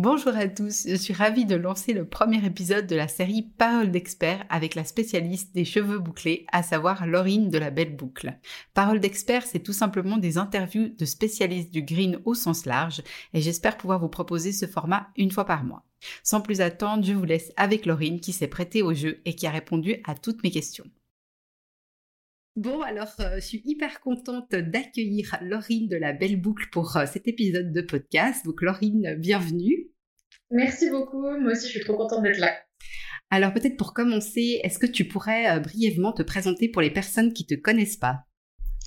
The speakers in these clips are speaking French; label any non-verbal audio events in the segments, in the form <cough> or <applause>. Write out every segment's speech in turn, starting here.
Bonjour à tous, je suis ravie de lancer le premier épisode de la série Parole d'expert avec la spécialiste des cheveux bouclés, à savoir Laurine de la Belle Boucle. Parole d'expert, c'est tout simplement des interviews de spécialistes du green au sens large et j'espère pouvoir vous proposer ce format une fois par mois. Sans plus attendre, je vous laisse avec Laurine qui s'est prêtée au jeu et qui a répondu à toutes mes questions. Bon, alors euh, je suis hyper contente d'accueillir Laurine de la Belle Boucle pour euh, cet épisode de podcast. Donc Laurine, bienvenue. Merci beaucoup, moi aussi je suis trop contente d'être là. Alors peut-être pour commencer, est-ce que tu pourrais euh, brièvement te présenter pour les personnes qui ne te connaissent pas?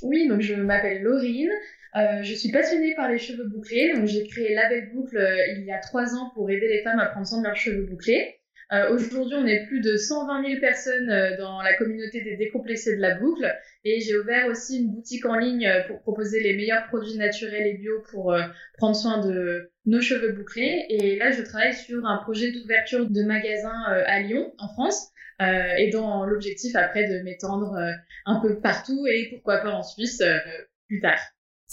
Oui, donc je m'appelle Laurine, je suis passionnée par les cheveux bouclés, donc j'ai créé la Belle Boucle il y a trois ans pour aider les femmes à prendre soin de leurs cheveux bouclés. Euh, aujourd'hui, on est plus de 120 000 personnes euh, dans la communauté des décomplexés de la boucle. Et j'ai ouvert aussi une boutique en ligne euh, pour proposer les meilleurs produits naturels et bio pour prendre soin de nos cheveux bouclés. Et là, je travaille sur un projet d'ouverture de magasin à Lyon, en France. et dans l'objectif après de m'étendre un peu partout et pourquoi pas en Suisse plus tard.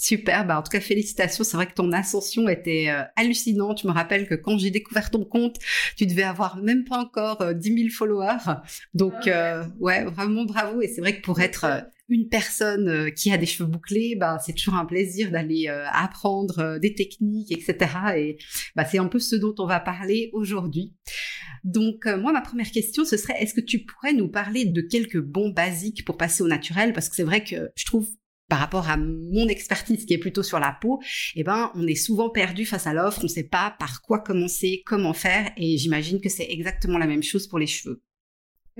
Super, bah en tout cas félicitations, c'est vrai que ton ascension était euh, hallucinante. Je me rappelle que quand j'ai découvert ton compte, tu devais avoir même pas encore euh, 10 000 followers. Donc ah, euh, ouais, vraiment bravo. Et c'est vrai que pour être euh, une personne euh, qui a des cheveux bouclés, bah c'est toujours un plaisir d'aller apprendre des techniques, etc. Et bah c'est un peu ce dont on va parler aujourd'hui. Donc moi ma première question ce serait est-ce que tu pourrais nous parler de quelques bons basiques pour passer au naturel? Parce que c'est vrai que je trouve par rapport à mon expertise qui est plutôt sur la peau, eh ben, on est souvent perdu face à l'offre, on ne sait pas par quoi commencer, comment faire, et j'imagine que c'est exactement la même chose pour les cheveux.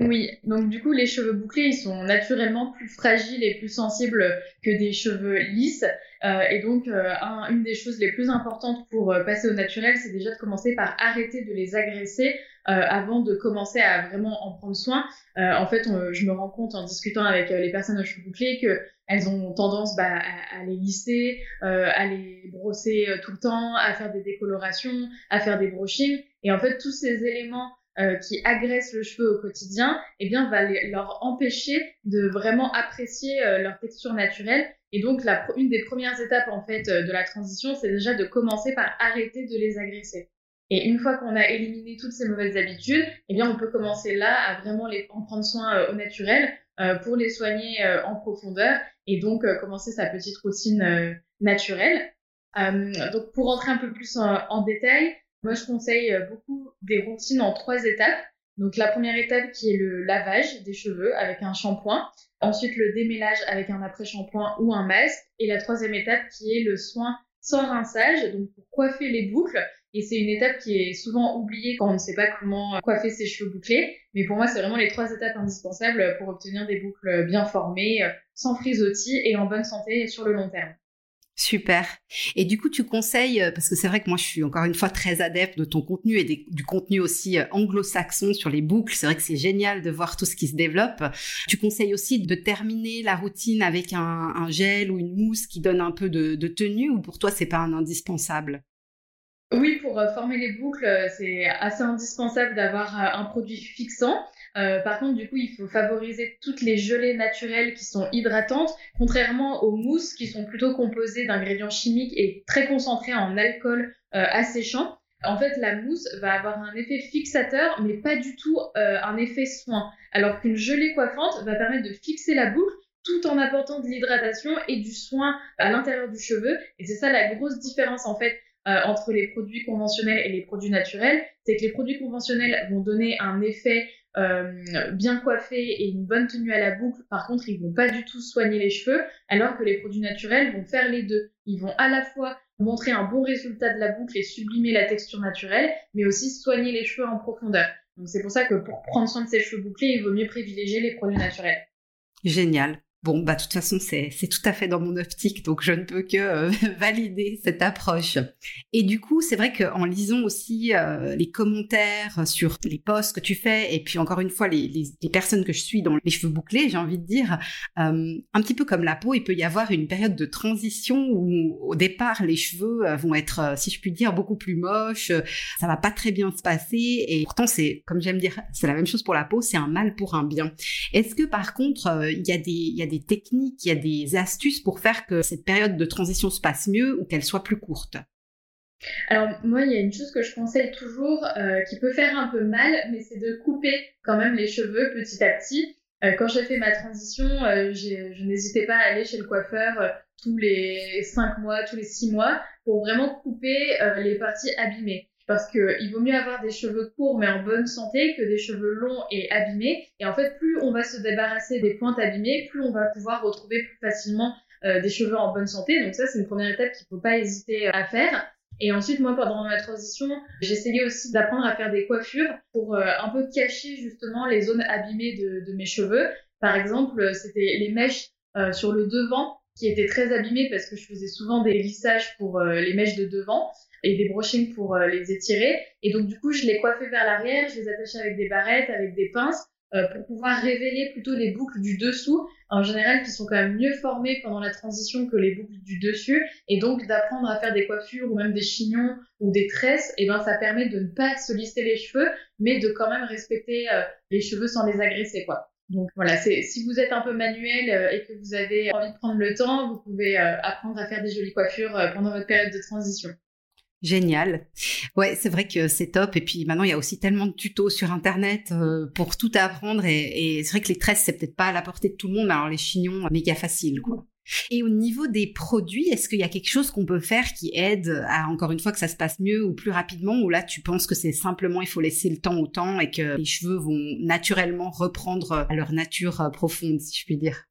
Oui, donc du coup, les cheveux bouclés, ils sont naturellement plus fragiles et plus sensibles que des cheveux lisses. Euh, et donc, euh, une des choses les plus importantes pour euh, passer au naturel, c'est déjà de commencer par arrêter de les agresser avant de commencer à vraiment en prendre soin. en fait, je me rends compte en discutant avec les personnes aux cheveux bouclés que elles ont tendance bah, à, les lisser, à les brosser tout le temps, à faire des décolorations, à faire des brushings. Et en fait, tous ces éléments euh, qui agressent le cheveu au quotidien, eh bien, va leur empêcher de vraiment apprécier euh, leur texture naturelle. Et donc, la, une des premières étapes, en fait, euh, de la transition, c'est déjà de commencer par arrêter de les agresser. Et une fois qu'on a éliminé toutes ces mauvaises habitudes, eh bien, on peut commencer là à vraiment les, en prendre soin au naturel pour les soigner en profondeur et donc commencer sa petite routine naturelle. donc, pour rentrer un peu plus en, en détail, moi, je conseille euh, beaucoup des routines en trois étapes. Donc la première étape qui est le lavage des cheveux avec un shampoing, ensuite le démêlage avec un après-shampoing ou un masque, et la troisième étape qui est le soin sans rinçage, donc pour coiffer les boucles. Et c'est une étape qui est souvent oubliée quand on ne sait pas comment coiffer ses cheveux bouclés. Mais pour moi, c'est vraiment les trois étapes indispensables pour obtenir des boucles bien formées, euh, sans frisottis et en bonne santé sur le long terme. Super. Et du coup, tu conseilles, euh, parce que c'est vrai que moi, je suis encore une fois très adepte de ton contenu et du contenu aussi euh, anglo-saxon sur les boucles. C'est vrai que c'est génial de voir tout ce qui se développe. Tu conseilles aussi de terminer la routine avec un, gel ou une mousse qui donne un peu de, de tenue ou pour toi, c'est pas un indispensable? Oui, pour euh, former les boucles, c'est assez indispensable d'avoir un produit fixant. Euh, par contre, du coup, il faut favoriser toutes les gelées naturelles qui sont hydratantes, contrairement aux mousses qui sont plutôt composées d'ingrédients chimiques et très concentrés en alcool euh, asséchant. En fait, la mousse va avoir un effet fixateur, mais pas du tout euh, un effet soin. Alors qu'une gelée coiffante va permettre de fixer la boucle tout en apportant de l'hydratation et du soin à l'intérieur du cheveu. Et c'est ça la grosse différence en fait euh, entre les produits conventionnels et les produits naturels, c'est que les produits conventionnels vont donner un effet euh, bien coiffé et une bonne tenue à la boucle. Par contre, ils vont pas du tout soigner les cheveux, alors que les produits naturels vont faire les deux. Ils vont à la fois montrer un bon résultat de la boucle et sublimer la texture naturelle, mais aussi soigner les cheveux en profondeur. Donc c'est pour ça que pour prendre soin de ses cheveux bouclés, il vaut mieux privilégier les produits naturels. Génial. Bon, bah, de toute façon, c'est, tout à fait dans mon optique, donc je ne peux que euh, <laughs> valider cette approche. Et du coup, c'est vrai qu'en lisant aussi euh, les commentaires sur les posts que tu fais, et puis encore une fois, les, les, personnes que je suis dans les cheveux bouclés, j'ai envie de dire, euh, un petit peu comme la peau, il peut y avoir une période de transition où, au départ, les cheveux vont être, si je puis dire, beaucoup plus moches, ça va pas très bien se passer, et pourtant, c'est, comme j'aime dire, c'est la même chose pour la peau, c'est un mal pour un bien. Est-ce que, par contre, il y a des, des techniques, il y a des astuces pour faire que cette période de transition se passe mieux ou qu'elle soit plus courte alors moi, il y a une chose que je conseille toujours, euh, qui peut faire un peu mal, mais c'est de couper quand même les cheveux petit à petit. Euh, quand j'ai fait ma transition, euh, je n'hésitais pas à aller chez le coiffeur tous les 5 mois, tous les 6 mois, pour vraiment couper les parties abîmées parce que il vaut mieux avoir des cheveux courts mais en bonne santé que des cheveux longs et abîmés. Et en fait, plus on va se débarrasser des pointes abîmées, plus on va pouvoir retrouver plus facilement euh, des cheveux en bonne santé. Donc ça, c'est une première étape qu'il faut pas hésiter à faire. Et ensuite, moi, pendant ma transition, j'essayais aussi d'apprendre à faire des coiffures pour euh, un peu cacher justement les zones abîmées de, mes cheveux. Par exemple, c'était les mèches euh, sur le devant qui étaient très abîmées parce que je faisais souvent des lissages pour les mèches de devant et des brochings pour euh, les étirer. Et donc, du coup, je les coiffais vers l'arrière, je les attachais avec des barrettes, avec des pinces, euh, pour pouvoir révéler plutôt les boucles du dessous, en général qui sont quand même mieux formées pendant la transition que les boucles du dessus, et donc d'apprendre à faire des coiffures ou même des chignons ou des tresses, et ben ça permet de ne pas se lister les cheveux, mais de quand même respecter euh, les cheveux sans les agresser quoi. Donc voilà, c'est si vous êtes un peu manuel et que vous avez envie de prendre le temps, vous pouvez apprendre à faire des jolies coiffures pendant votre période de transition. Génial. Ouais, c'est vrai que c'est top. Et puis maintenant, il y a aussi tellement de tutos sur Internet euh, pour tout apprendre. Et, c'est vrai que les tresses, c'est peut-être pas à la portée de tout le monde, mais alors les chignons, méga facile, quoi. Et au niveau des produits, est-ce qu'il y a quelque chose qu'on peut faire qui aide à, encore une fois, que ça se passe mieux ou plus rapidement Ou là, tu penses que c'est simplement, il faut laisser le temps au temps et que les cheveux vont naturellement reprendre à leur nature euh, profonde, si je puis dire?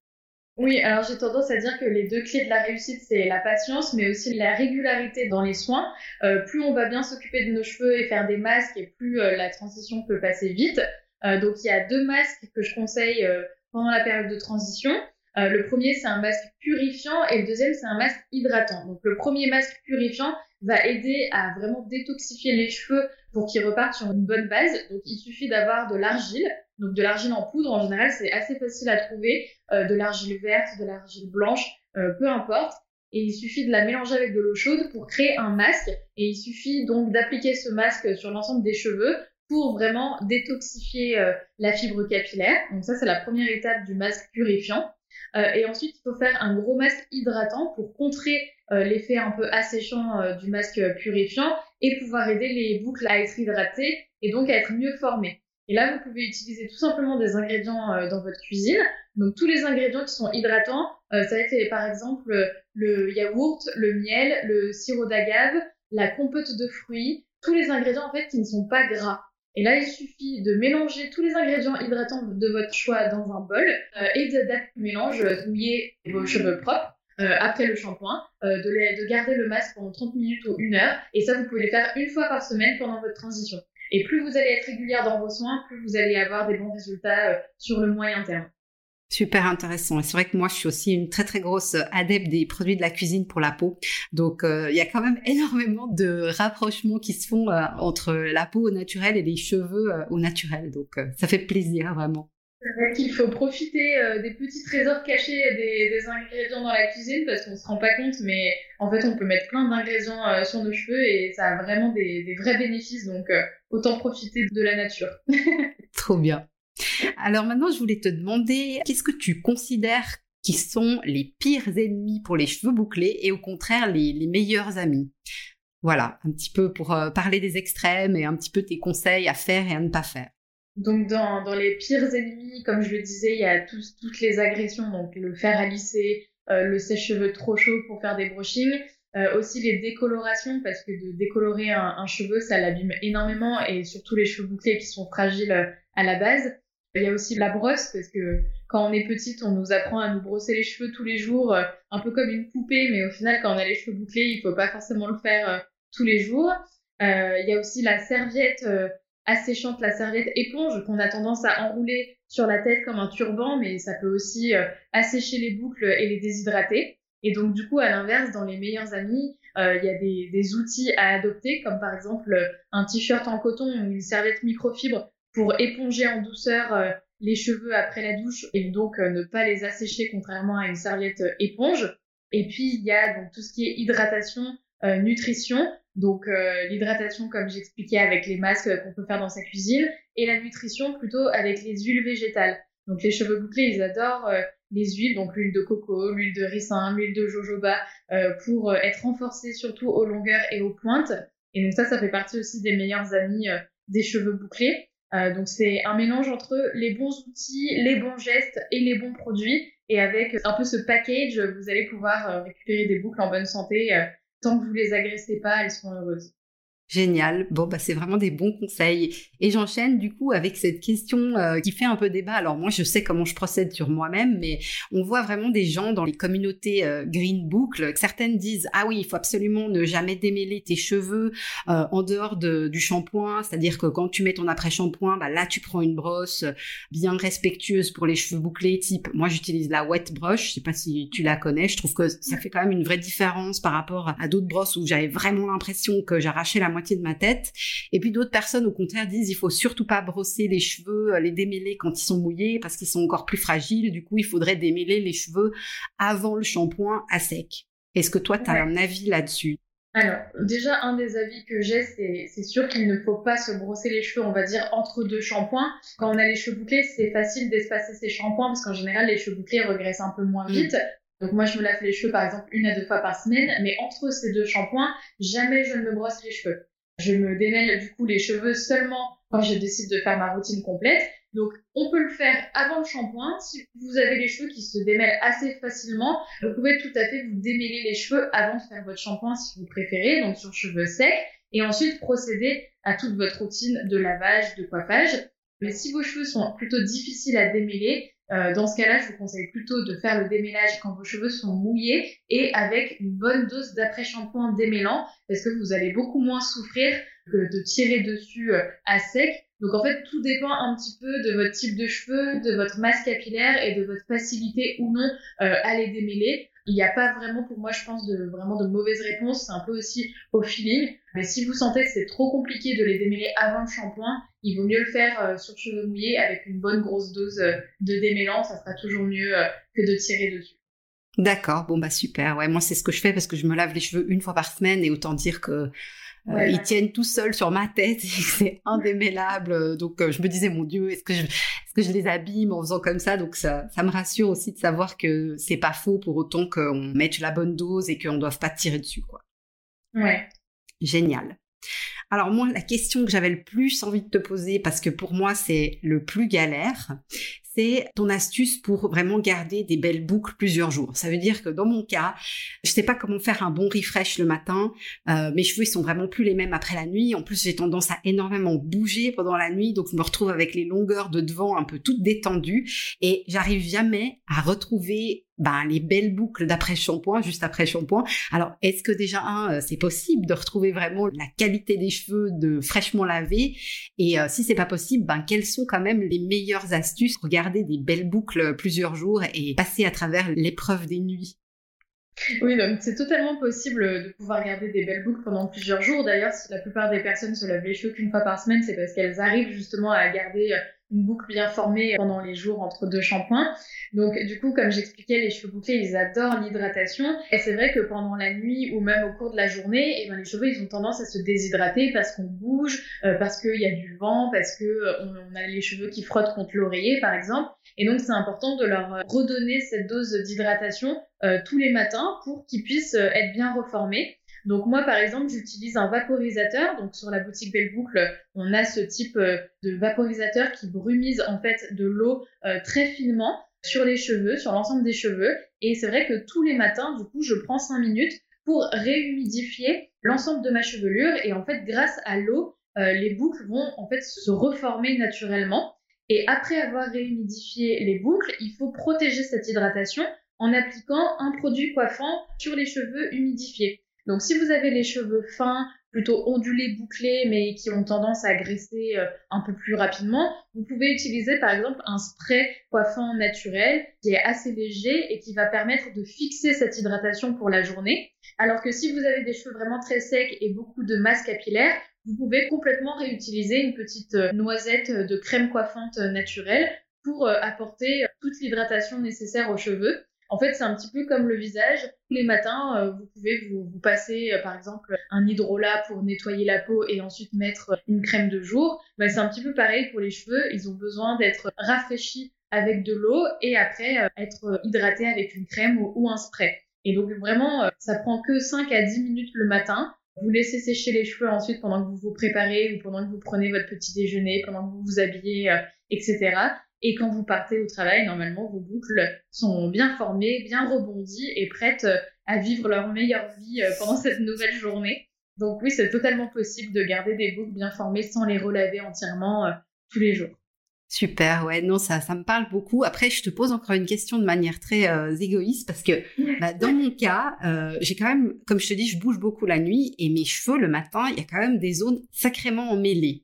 Oui, alors j'ai tendance à dire que les deux clés de la réussite, c'est la patience, mais aussi la régularité dans les soins. Euh, plus on va bien s'occuper de nos cheveux et faire des masques, et plus euh, la transition peut passer vite. Euh, donc il y a deux masques que je conseille pendant la période de transition. Le premier, c'est un masque purifiant et le deuxième, c'est un masque hydratant. Donc le premier masque purifiant va aider à vraiment détoxifier les cheveux pour qu'ils repartent sur une bonne base. Donc il suffit d'avoir de l'argile donc de l'argile en poudre, en général, c'est assez facile à trouver. Euh, de l'argile verte, de l'argile blanche, euh, peu importe. Et il suffit de la mélanger avec de l'eau chaude pour créer un masque. Et il suffit donc d'appliquer ce masque sur l'ensemble des cheveux pour vraiment détoxifier euh, la fibre capillaire. Donc ça, c'est la première étape du masque purifiant. Et ensuite, il faut faire un gros masque hydratant pour contrer l'effet un peu asséchant du masque purifiant et pouvoir aider les boucles à être hydratées et donc à être mieux formées. Et là, vous pouvez utiliser tout simplement des ingrédients euh, dans votre cuisine. Donc tous les ingrédients qui sont hydratants, euh, ça va être par exemple le yaourt, le miel, le sirop d'agave, la compote de fruits, tous les ingrédients en fait qui ne sont pas gras. Et là, il suffit de mélanger tous les ingrédients hydratants de votre choix dans un bol euh, et de, mélange, mouiller vos cheveux propres. après le shampoing, de, de garder le masque pendant 30 minutes ou une heure. Et ça, vous pouvez le faire une fois par semaine pendant votre transition. Et plus vous allez être régulière dans vos soins, plus vous allez avoir des bons résultats euh, sur le moyen terme. Super intéressant. Et c'est vrai que moi, je suis aussi une très très grosse adepte des produits de la cuisine pour la peau. Donc, euh, il y a quand même <laughs> énormément de rapprochements qui se font euh, entre la peau au naturel et les cheveux au naturel. Donc, ça fait plaisir vraiment. C'est vrai qu'il faut profiter euh, des petits trésors cachés des, des, ingrédients dans la cuisine parce qu'on se rend pas compte, mais en fait on peut mettre plein d'ingrédients euh, sur nos cheveux et ça a vraiment des, des vrais bénéfices, donc euh, autant profiter de la nature. <laughs> Trop bien. Alors maintenant je voulais te demander, qu'est-ce que tu considères qui sont les pires ennemis pour les cheveux bouclés et au contraire les, meilleurs amis? Voilà, un petit peu pour parler des extrêmes et un petit peu tes conseils à faire et à ne pas faire. Donc dans, les pires ennemis, comme je le disais, il y a toutes les agressions, donc le fer à lisser, euh, le sèche-cheveux trop chaud pour faire des brushings, euh, aussi les décolorations, parce que de décolorer un, cheveu, ça l'abîme énormément, et surtout les cheveux bouclés qui sont fragiles euh, à la base. Il y a aussi la brosse, parce que quand on est petite, on nous apprend à nous brosser les cheveux tous les jours, euh, un peu comme une poupée, mais au final, quand on a les cheveux bouclés, il faut pas forcément le faire tous les jours. il y a aussi la serviette asséchante, la serviette éponge qu'on a tendance à enrouler sur la tête comme un turban, mais ça peut aussi assécher les boucles et les déshydrater. Et donc du coup, à l'inverse, dans les meilleurs amis, il y a des, des, outils à adopter, comme par exemple un t-shirt en coton ou une serviette microfibre pour éponger en douceur les cheveux après la douche et donc ne pas les assécher contrairement à une serviette éponge. Et puis il y a donc tout ce qui est hydratation, nutrition. Donc euh, l'hydratation, comme j'expliquais, avec les masques qu'on peut faire dans sa cuisine, et la nutrition plutôt avec les huiles végétales. Donc les cheveux bouclés, ils adorent euh, les huiles, donc l'huile de coco, l'huile de ricin, l'huile de jojoba, euh, pour être renforcés surtout aux longueurs et aux pointes. Et donc ça, ça fait partie aussi des meilleurs amis des cheveux bouclés. Donc c'est un mélange entre les bons outils, les bons gestes et les bons produits. Et avec un peu ce package, vous allez pouvoir récupérer des boucles en bonne santé tant que vous les agressez pas, elles sont heureuses. Génial. Bon, bah, c'est vraiment des bons conseils. Et j'enchaîne du coup avec cette question euh, qui fait un peu débat. Alors moi, je sais comment je procède sur moi-même, mais on voit vraiment des gens dans les communautés euh, Green Boucle. Certaines disent ah oui, il faut absolument ne jamais démêler tes cheveux euh, en dehors de, du shampoing. C'est-à-dire que quand tu mets ton après-shampoing, bah là tu prends une brosse bien respectueuse pour les cheveux bouclés. Type, moi j'utilise la wet brush. Je sais pas si tu la connais. Je trouve que ça fait quand même une vraie différence par rapport à d'autres brosses où j'avais vraiment l'impression que j'arrachais la de ma tête. Et puis d'autres personnes, au contraire, disent il faut surtout pas brosser les cheveux, euh, les démêler quand ils sont mouillés parce qu'ils sont encore plus fragiles. Du coup, il faudrait démêler les cheveux avant le shampoing à sec. Est-ce que toi, tu as un avis là-dessus? Alors, déjà, un des avis que j'ai, c'est sûr qu'il ne faut pas se brosser les cheveux, on va dire, entre deux shampoings. Quand on a les cheveux bouclés, c'est facile d'espacer ces shampoings parce qu'en général, les cheveux bouclés regressent un peu moins mm. vite. Donc moi, je me lave les cheveux, par exemple, une à deux fois par semaine, mais entre ces deux shampoings, jamais je ne me brosse les cheveux. Je me démêle du coup les cheveux seulement quand je décide de faire ma routine complète. Donc, on peut le faire avant le shampoing. Si vous avez les cheveux qui se démêlent assez facilement, vous pouvez tout à fait vous démêler les cheveux avant de faire votre shampoing si vous préférez, donc sur cheveux secs, et ensuite procéder à toute votre routine de lavage, de coiffage. Mais si vos cheveux sont plutôt difficiles à démêler, euh, dans ce cas-là, je vous conseille plutôt de faire le démêlage quand vos cheveux sont mouillés et avec une bonne dose d'après-shampoing démêlant parce que vous allez beaucoup moins souffrir que de tirer dessus euh, à sec. Donc en fait, tout dépend un petit peu de votre type de cheveux, de votre masse capillaire et de votre facilité ou non euh, à les démêler. Il n'y a pas vraiment pour moi je pense de vraiment de mauvaises réponses. C'est un peu aussi au feeling. Mais si vous sentez que c'est trop compliqué de les démêler avant le shampoing il vaut mieux le faire euh, sur cheveux mouillés avec une bonne grosse dose euh, de démêlant ça sera toujours mieux euh, que de tirer dessus D'accord, bon bah super. Ouais, moi c'est ce que je fais parce que je me lave les cheveux une fois par semaine et autant dire que euh, ils tiennent tout seuls sur ma tête, <laughs> c'est indémêlable. Donc euh, je me disais mon Dieu, est-ce que je, est-ce que je les abîme en faisant comme ça? Donc ça, ça me rassure aussi de savoir que c'est pas faux pour autant qu'on mette la bonne dose et qu'on ne doive pas tirer dessus, quoi. Ouais. Génial. Alors moi, la question que j'avais le plus envie de te poser, parce que pour moi c'est le plus galère, c'est ton astuce pour vraiment garder des belles boucles plusieurs jours. Ça veut dire que dans mon cas, je sais pas comment faire un bon refresh le matin. Euh, mes cheveux ils sont vraiment plus les mêmes après la nuit. En plus, j'ai tendance à énormément bouger pendant la nuit, donc je me retrouve avec les longueurs de devant un peu toutes détendues et j'arrive jamais à retrouver ben, les belles boucles d'après shampoing, juste après shampoing. Alors, est-ce que déjà, un, euh, c'est possible de retrouver vraiment la qualité des cheveux de fraîchement lavés? Et euh, si c'est pas possible, ben, quelles sont quand même les meilleures astuces Regarder des belles boucles plusieurs jours et passer à travers l'épreuve des nuits? Oui, donc c'est totalement possible de pouvoir garder des belles boucles pendant plusieurs jours. D'ailleurs, si la plupart des personnes se lavent les cheveux qu'une fois par semaine, c'est parce qu'elles arrivent justement à garder une boucle bien formée pendant les jours entre deux shampoings. Donc du coup, comme j'expliquais, les cheveux bouclés, ils adorent l'hydratation. Et c'est vrai que pendant la nuit ou même au cours de la journée, eh ben, les cheveux, ils ont tendance à se déshydrater parce qu'on bouge, euh, parce qu'il y a du vent, parce que euh, on, a les cheveux qui frottent contre l'oreiller, par exemple. Et donc c'est important de leur euh, redonner cette dose d'hydratation tous les matins pour qu'ils puissent être bien reformés. Donc moi, par exemple, j'utilise un vaporisateur. Donc sur la boutique Belle Boucle, on a ce type euh, de vaporisateur qui brumise en fait de l'eau euh, très finement sur les cheveux, sur l'ensemble des cheveux. Et c'est vrai que tous les matins, du coup, je prends 5 minutes pour réhumidifier l'ensemble de ma chevelure. Et en fait, grâce à l'eau, euh, les boucles vont en fait se reformer naturellement. Et après avoir réhumidifié les boucles, il faut protéger cette hydratation en appliquant un produit coiffant sur les cheveux humidifiés. Donc si vous avez les cheveux fins plutôt ondulés, bouclés, mais qui ont tendance à graisser euh, un peu plus rapidement, vous pouvez utiliser par exemple un spray coiffant naturel qui est assez léger et qui va permettre de fixer cette hydratation pour la journée. Alors que si vous avez des cheveux vraiment très secs et beaucoup de masse capillaire, vous pouvez complètement réutiliser une petite euh, noisette de crème coiffante naturelle pour euh, apporter toute l'hydratation nécessaire aux cheveux. En fait, c'est un petit peu comme le visage. Tous les matins, euh, vous pouvez vous, vous passer, euh, par exemple, un hydrolat pour nettoyer la peau et ensuite mettre une crème de jour. Ben, c'est un petit peu pareil pour les cheveux. Ils ont besoin d'être rafraîchis avec de l'eau et après euh, être hydratés avec une crème ou, un spray. Et donc vraiment, ça prend que 5 à 10 minutes le matin. Vous laissez sécher les cheveux ensuite pendant que vous vous préparez ou pendant que vous prenez votre petit déjeuner, pendant que vous vous habillez, etc. Et quand vous partez au travail, normalement, vos boucles sont bien formées, bien rebondies et prêtes euh, à vivre leur meilleure vie euh, pendant <laughs> cette nouvelle journée. Donc oui, c'est totalement possible de garder des boucles bien formées sans les relaver entièrement euh, tous les jours. Super, ouais, non, ça, ça me parle beaucoup. Après, je te pose encore une question de manière très égoïste parce que bah, dans mon cas, j'ai quand même, comme je te dis, je bouge beaucoup la nuit et mes cheveux le matin, il y a quand même des zones sacrément emmêlées.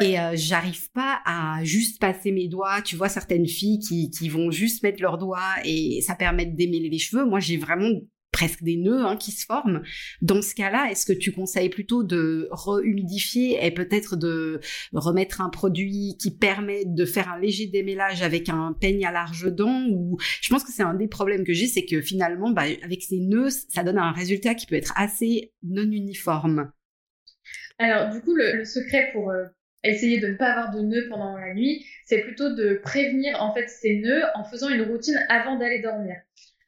Et euh, j'arrive pas à juste passer mes doigts. Tu vois, certaines filles qui, qui vont juste mettre leurs doigts et ça permet de démêler les cheveux. Moi, j'ai vraiment presque des nœuds hein, qui se forment. Dans ce cas-là, est-ce que tu conseilles plutôt de rehumidifier et peut-être de remettre un produit qui permet de faire un léger démêlage avec un peigne à large dents ou je pense que c'est un des problèmes que j'ai, c'est que finalement, bah, avec ces nœuds, ça donne un résultat qui peut être assez non uniforme. Alors du coup, le, secret pour, euh, essayer de ne pas avoir de nœuds pendant la nuit, c'est plutôt de prévenir en fait ces nœuds en faisant une routine avant d'aller dormir.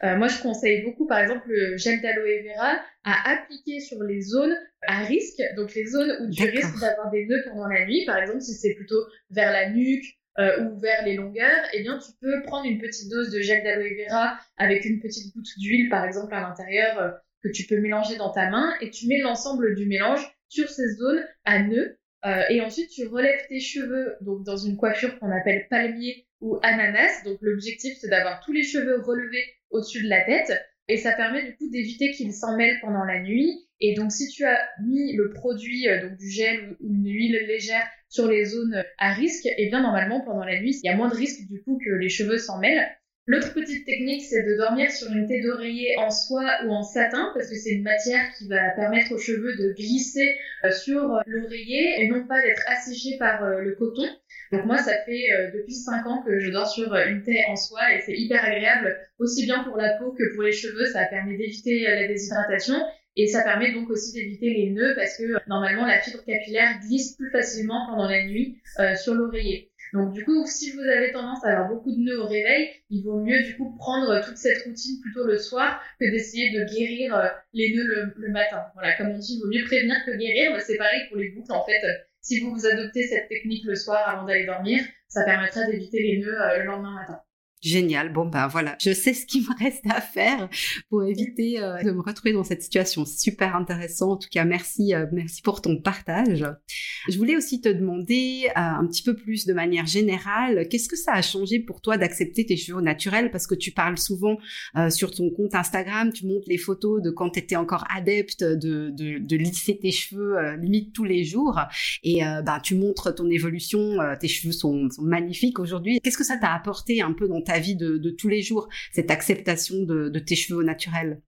Euh, moi, je conseille beaucoup, par exemple, le gel d'aloe vera à appliquer sur les zones à risque, donc les zones où tu risques d'avoir des nœuds pendant la nuit, par exemple, si c'est plutôt vers la nuque euh, ou vers les longueurs, eh bien, tu peux prendre une petite dose de gel d'aloe vera avec une petite goutte d'huile, par exemple, à l'intérieur, euh, que tu peux mélanger dans ta main, et tu mets l'ensemble du mélange sur ces zones à nœuds euh, et ensuite, tu relèves tes cheveux donc dans une coiffure qu'on appelle palmier ou ananas. Donc l'objectif, c'est d'avoir tous les cheveux relevés au-dessus de la tête. Et ça permet du coup d'éviter qu'ils s'en mêlent pendant la nuit. Et donc si tu as mis le produit, euh, donc du gel ou une huile légère sur les zones à risque, et eh bien normalement pendant la nuit, il y a moins de risque du coup que les cheveux s'en mêlent. L'autre petite technique, c'est de dormir sur une tête d'oreiller en soie ou en satin, parce que c'est une matière qui va permettre aux cheveux de glisser euh, sur euh, l'oreiller et non pas d'être asséchés par euh, le coton. Donc moi, ça fait depuis 5 ans que je dors sur une tête en soie et c'est hyper agréable, aussi bien pour la peau que pour les cheveux. Ça permet d'éviter la déshydratation et ça permet donc aussi d'éviter les nœuds parce que normalement la fibre capillaire glisse plus facilement pendant la nuit sur l'oreiller. Donc du coup, si vous avez tendance à avoir beaucoup de nœuds au réveil, il vaut mieux du coup prendre toute cette routine plutôt le soir que d'essayer de guérir euh, les nœuds le, matin. Voilà, comme on dit, il vaut mieux prévenir que guérir. C'est pareil pour les boucles en fait. Si vous vous adoptez cette technique le soir avant d'aller dormir, ça permettra d'éviter les nœuds euh, le lendemain matin. Génial. Bon ben voilà, je sais ce qu'il me reste à faire pour éviter euh, de me retrouver dans cette situation. Super intéressant. En tout cas, merci, euh, merci pour ton partage. Je voulais aussi te demander euh, un petit peu plus de manière générale, qu'est-ce que ça a changé pour toi d'accepter tes cheveux naturels? Parce que tu parles souvent sur ton compte Instagram, tu montres les photos de quand tu étais encore adepte de, lisser tes cheveux limite tous les jours, et ben tu montres ton évolution. tes cheveux sont, sont magnifiques aujourd'hui. Qu'est-ce que ça t'a apporté un peu dans ta ta vie de, tous les jours, cette acceptation de, tes cheveux naturels?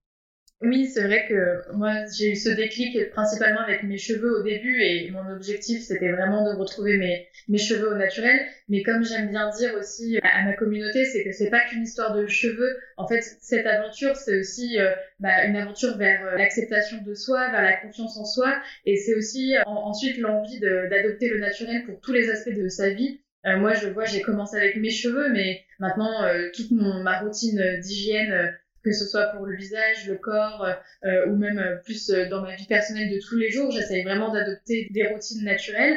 Oui, c'est vrai que moi j'ai eu ce déclic principalement avec mes cheveux au début et mon objectif c'était vraiment de retrouver mes, mes cheveux au naturel. Mais comme j'aime bien dire aussi à, ma communauté, c'est que c'est pas qu'une histoire de cheveux. En fait, cette aventure c'est aussi euh, bah, une aventure vers euh, l'acceptation de soi, vers la confiance en soi et c'est aussi ensuite l'envie d'adopter le naturel pour tous les aspects de sa vie. Euh, moi, je vois, j'ai commencé avec mes cheveux, mais maintenant, euh, toute mon, ma routine d'hygiène, euh, que ce soit pour le visage, le corps, ou même plus dans ma vie personnelle de tous les jours, j'essaye vraiment d'adopter des routines naturelles.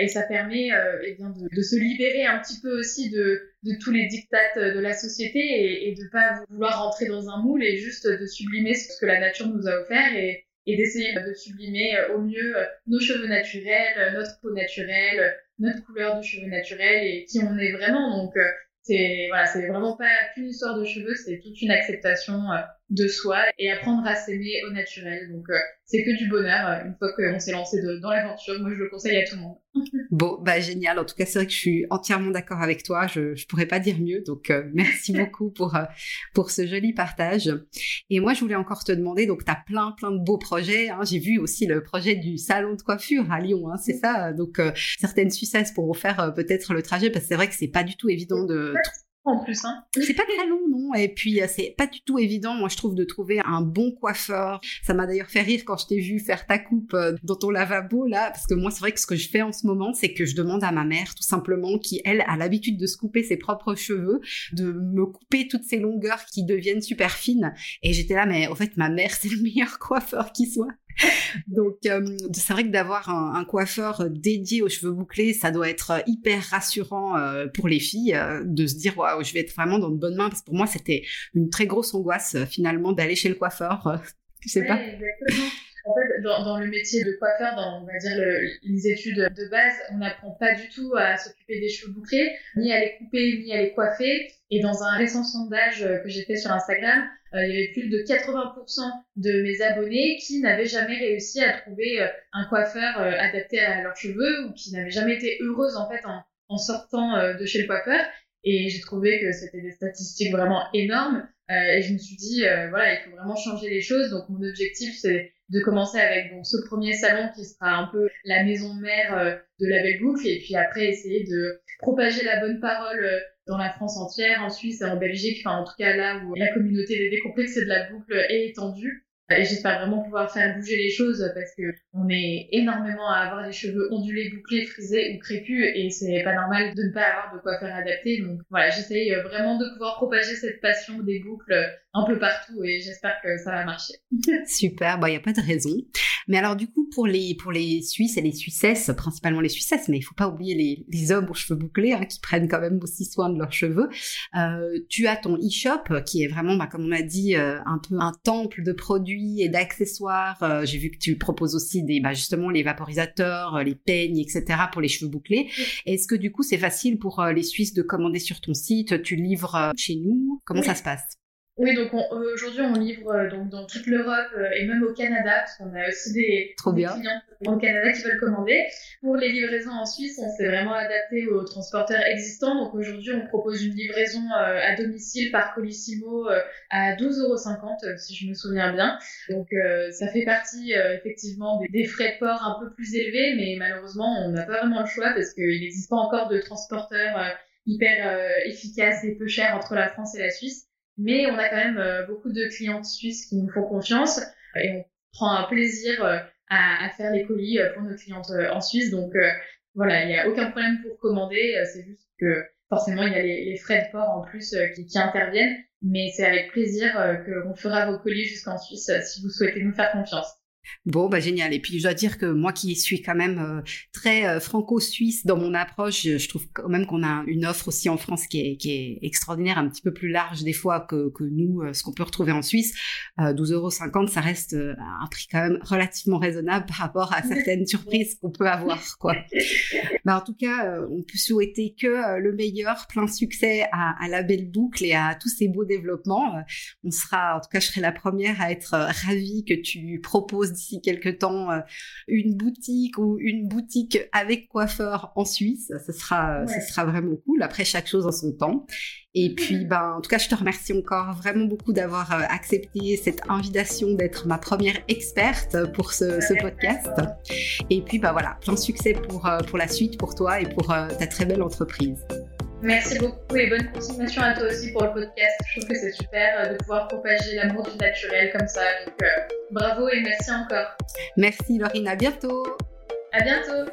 et ça permet eh bien de, de, se libérer un petit peu aussi de, de tous les dictates de la société et, et de pas vouloir rentrer dans un moule et juste de sublimer ce que la nature nous a offert et, et d'essayer de sublimer au mieux nos cheveux naturels, notre peau naturelle, notre couleur de cheveux naturels et qui on est vraiment. Donc, euh, c'est voilà, c'est vraiment pas qu'une histoire de cheveux, c'est toute une acceptation euh, de soi et apprendre à s'aimer au naturel. Donc euh, c'est que du bonheur euh, une fois qu'on s'est lancé dans l'aventure. Moi je le conseille à tout le monde. <laughs> bon, bah génial. En tout cas, c'est vrai que je suis entièrement d'accord avec toi. Je je pourrais pas dire mieux. Donc euh, merci <laughs> beaucoup pour pour ce joli partage. Et moi je voulais encore te demander. Donc tu as plein plein de beaux projets. Hein. J'ai vu aussi le projet du salon de coiffure à Lyon. Hein, c'est ça? Donc certaines Suissesses pourront faire peut-être le trajet parce que c'est vrai que c'est pas du tout évident de en plus. Hein. C'est pas très long, non? Et puis, euh, c'est pas du tout évident, moi, je trouve, de trouver un bon coiffeur. Ça m'a d'ailleurs fait rire quand je t'ai vu faire ta coupe euh, dans ton lavabo, là, parce que moi, c'est vrai que ce que je fais en ce moment, c'est que je demande à ma mère, tout simplement, qui, elle, a l'habitude de se couper ses propres cheveux, de me couper toutes ces longueurs qui deviennent super fines. Et j'étais là, mais en fait, ma mère, <laughs> c'est le meilleur coiffeur qui soit. Donc, euh, c'est vrai que d'avoir un, coiffeur dédié aux cheveux bouclés, ça doit être hyper rassurant euh, pour les filles euh, de se dire waouh, je vais être vraiment dans de bonnes mains. Parce que pour moi, c'était une très grosse angoisse finalement d'aller chez le coiffeur. tu sais pas. Exactement. En fait, dans, le métier de coiffeur, dans on va dire les études de base, on n'apprend pas du tout à s'occuper des cheveux bouclés, ni à les couper, ni à les coiffer. Et dans un récent sondage que j'ai fait sur Instagram, euh, il y avait plus de 80% de mes abonnés qui n'avaient jamais réussi à trouver euh, un coiffeur euh, adapté à leurs cheveux ou qui n'avaient jamais été heureuses en fait en sortant de chez le coiffeur. Et j'ai trouvé que c'était des statistiques vraiment énormes. Et je me suis dit, voilà, il faut vraiment changer les choses. Donc mon objectif, c'est de commencer avec donc ce premier salon qui sera un peu la maison mère de la belle boucle, et puis après essayer de propager la bonne parole dans la France entière, en Suisse en Belgique, enfin en tout cas là où la communauté des décomplexes et de la boucle est étendue. Et j'espère vraiment pouvoir faire bouger les choses parce que on est énormément à avoir des cheveux ondulés, bouclés, frisés ou crépus et c'est pas normal de ne pas avoir de quoi faire adapter. Donc voilà, j'essaye vraiment de pouvoir propager cette passion des boucles un peu partout et j'espère que ça va marcher. <laughs> Super, bah il y a pas de raison. Mais alors du coup pour les pour les Suisses et les Suissesses, principalement les Suissesses, mais il faut pas oublier les, les hommes aux cheveux bouclés hein, qui prennent quand même aussi soin de leurs cheveux. Euh, tu as ton e-shop qui est vraiment, bah, comme on a dit, euh, un peu un temple de produits et d'accessoires. Euh, j'ai vu que tu proposes aussi des bah, justement les vaporisateurs, euh, les peignes, etc. pour les cheveux bouclés. Est-ce que du coup c'est facile pour les Suisses de commander sur ton site? Tu livres chez nous? Comment ça se passe? Oui, donc aujourd'hui on livre euh, donc dans toute l'Europe euh, et même au Canada parce qu'on a aussi des, clients au Canada qui veulent commander. Pour les livraisons en Suisse, on s'est vraiment adapté aux transporteurs existants. Donc aujourd'hui on propose une livraison euh, à domicile par Colissimo à 12,50€ si je me souviens bien. Donc ça fait partie effectivement des, des, frais de port un peu plus élevés, mais malheureusement on n'a pas vraiment le choix parce qu'il n'existe pas encore de transporteurs hyper efficaces et peu chers entre la France et la Suisse. Mais on a quand même euh, beaucoup de clientes suisses qui nous font confiance et on prend un plaisir euh, à, à, faire les colis euh, pour nos clientes en Suisse. Donc voilà, il n'y a aucun problème pour commander. C'est juste que forcément, il y a les, les, frais de port en plus qui, qui interviennent. Mais c'est avec plaisir qu'on fera vos colis jusqu'en Suisse si vous souhaitez nous faire confiance. Bon, bah génial. Et puis je dois dire que moi qui suis quand même euh, très euh, franco-suisse dans mon approche, je, trouve quand même qu'on a une offre aussi en France qui est, qui est extraordinaire, un petit peu plus large des fois que, que nous, euh, ce qu'on peut retrouver en Suisse. 12,50 euros, ça reste un prix quand même relativement raisonnable par rapport à certaines surprises qu'on peut avoir, quoi. <laughs> Bah, en tout cas, on peut souhaiter que le meilleur, plein succès à, à, la belle boucle et à tous ces beaux développements. on sera, en tout cas, je serai la première à être ravie que tu proposes d'ici quelques temps euh, une boutique ou une boutique avec coiffeur en Suisse. Ce sera, ce sera vraiment cool. Après, chaque chose en son temps. Et puis, ben, en tout cas, je te remercie encore vraiment beaucoup d'avoir euh, accepté cette invitation d'être ma première experte pour ce, ce, podcast. Et puis, ben voilà, plein de succès pour, euh, pour la suite, pour toi et pour ta très belle entreprise. Merci beaucoup et bonne continuation à toi aussi pour le podcast. Je trouve que c'est super euh, de pouvoir propager l'amour du naturel comme ça. Donc euh, bravo et merci encore. Merci Laurine, à bientôt. À bientôt.